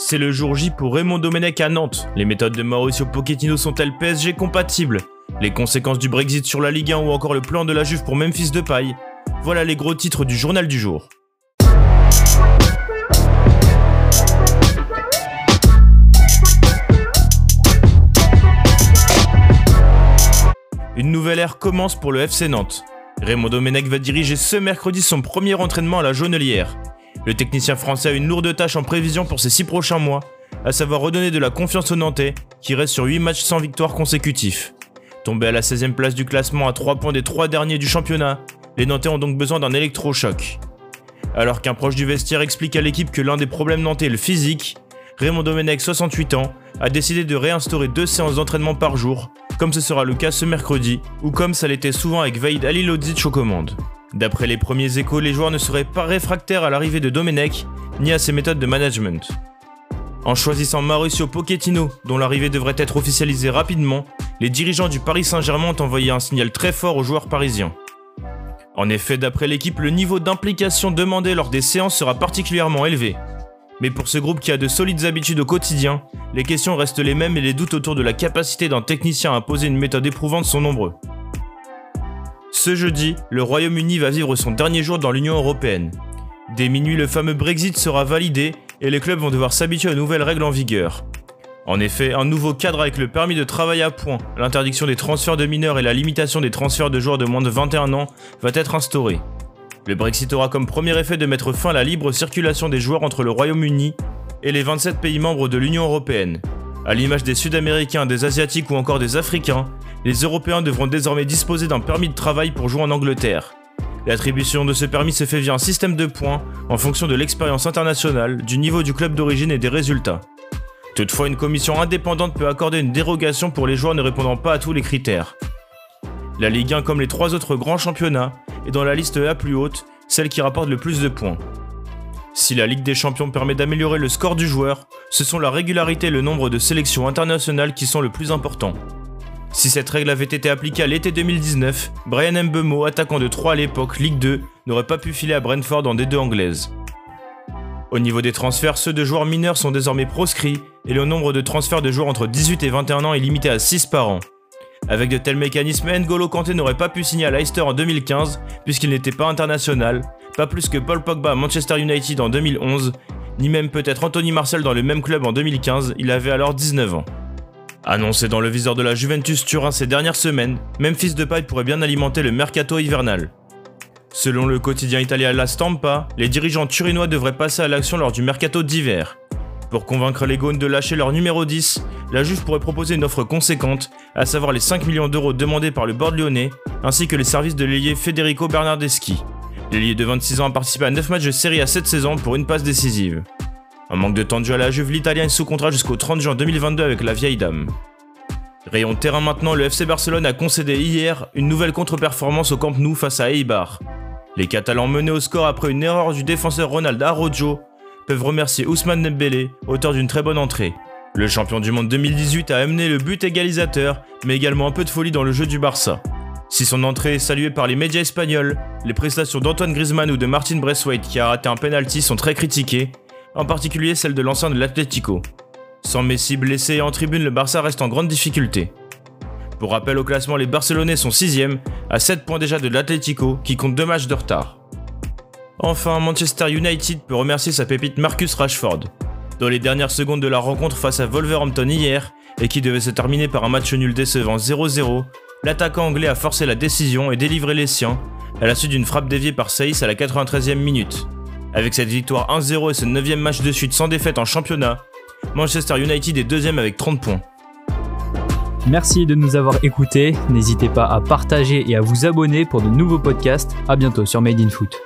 C'est le jour J pour Raymond Domenech à Nantes. Les méthodes de Mauricio Pochettino sont-elles PSG compatibles? Les conséquences du Brexit sur la Ligue 1 ou encore le plan de la Juve pour Memphis Depay? Voilà les gros titres du journal du jour. Une nouvelle ère commence pour le FC Nantes. Raymond Domenech va diriger ce mercredi son premier entraînement à la Jaunelière. Le technicien français a une lourde tâche en prévision pour ces 6 prochains mois, à savoir redonner de la confiance aux Nantais, qui restent sur 8 matchs sans victoire consécutifs. Tombés à la 16e place du classement à 3 points des 3 derniers du championnat, les Nantais ont donc besoin d'un électrochoc. Alors qu'un proche du vestiaire explique à l'équipe que l'un des problèmes nantais est le physique, Raymond Domenech, 68 ans, a décidé de réinstaurer deux séances d'entraînement par jour comme ce sera le cas ce mercredi, ou comme ça l'était souvent avec Vaid Alilodzic aux commandes. D'après les premiers échos, les joueurs ne seraient pas réfractaires à l'arrivée de Domenech, ni à ses méthodes de management. En choisissant Mauricio Pochettino, dont l'arrivée devrait être officialisée rapidement, les dirigeants du Paris Saint-Germain ont envoyé un signal très fort aux joueurs parisiens. En effet, d'après l'équipe, le niveau d'implication demandé lors des séances sera particulièrement élevé, mais pour ce groupe qui a de solides habitudes au quotidien, les questions restent les mêmes et les doutes autour de la capacité d'un technicien à poser une méthode éprouvante sont nombreux. Ce jeudi, le Royaume-Uni va vivre son dernier jour dans l'Union Européenne. Dès minuit, le fameux Brexit sera validé et les clubs vont devoir s'habituer aux nouvelles règles en vigueur. En effet, un nouveau cadre avec le permis de travail à point, l'interdiction des transferts de mineurs et la limitation des transferts de joueurs de moins de 21 ans va être instauré. Le Brexit aura comme premier effet de mettre fin à la libre circulation des joueurs entre le Royaume-Uni et les 27 pays membres de l'Union européenne. À l'image des Sud-Américains, des Asiatiques ou encore des Africains, les Européens devront désormais disposer d'un permis de travail pour jouer en Angleterre. L'attribution de ce permis se fait via un système de points en fonction de l'expérience internationale, du niveau du club d'origine et des résultats. Toutefois, une commission indépendante peut accorder une dérogation pour les joueurs ne répondant pas à tous les critères. La Ligue 1, comme les trois autres grands championnats, est dans la liste la plus haute, celle qui rapporte le plus de points. Si la Ligue des Champions permet d'améliorer le score du joueur, ce sont la régularité et le nombre de sélections internationales qui sont le plus importants. Si cette règle avait été appliquée à l'été 2019, Brian Mbemo, attaquant de 3 à l'époque Ligue 2, n'aurait pas pu filer à Brentford en D2 anglaise. Au niveau des transferts, ceux de joueurs mineurs sont désormais proscrits et le nombre de transferts de joueurs entre 18 et 21 ans est limité à 6 par an. Avec de tels mécanismes, N'Golo Kanté n'aurait pas pu signer à Leicester en 2015 puisqu'il n'était pas international, pas plus que Paul Pogba à Manchester United en 2011, ni même peut-être Anthony Marcel dans le même club en 2015, il avait alors 19 ans. Annoncé dans le viseur de la Juventus Turin ces dernières semaines, Memphis Depay pourrait bien alimenter le mercato hivernal. Selon le quotidien italien La Stampa, les dirigeants turinois devraient passer à l'action lors du mercato d'hiver. Pour convaincre les Gaunes de lâcher leur numéro 10, la Juve pourrait proposer une offre conséquente, à savoir les 5 millions d'euros demandés par le board lyonnais, ainsi que les services de l'ailier Federico Bernardeschi. L'ailier de 26 ans a participé à 9 matchs de série à cette saison pour une passe décisive. En manque de temps de jeu à la Juve, l'Italien est sous contrat jusqu'au 30 juin 2022 avec la vieille dame. Rayon terrain maintenant, le FC Barcelone a concédé hier une nouvelle contre-performance au Camp Nou face à Eibar. Les Catalans menés au score après une erreur du défenseur Ronald Arrojo peuvent remercier Ousmane Dembélé, auteur d'une très bonne entrée. Le champion du monde 2018 a amené le but égalisateur, mais également un peu de folie dans le jeu du Barça. Si son entrée est saluée par les médias espagnols, les prestations d'Antoine Griezmann ou de Martin Braithwaite qui a raté un penalty sont très critiquées, en particulier celle de l'ancien de l'Atlético. Sans Messi blessé et en tribune, le Barça reste en grande difficulté. Pour rappel au classement, les Barcelonais sont 6ème, à 7 points déjà de l'Atlético, qui compte 2 matchs de retard. Enfin, Manchester United peut remercier sa pépite Marcus Rashford. Dans les dernières secondes de la rencontre face à Wolverhampton hier, et qui devait se terminer par un match nul décevant 0-0, l'attaquant anglais a forcé la décision et délivré les siens, à la suite d'une frappe déviée par Saïs à la 93e minute. Avec cette victoire 1-0 et ce 9 match de suite sans défaite en championnat, Manchester United est deuxième avec 30 points. Merci de nous avoir écoutés. N'hésitez pas à partager et à vous abonner pour de nouveaux podcasts. A bientôt sur Made in Foot.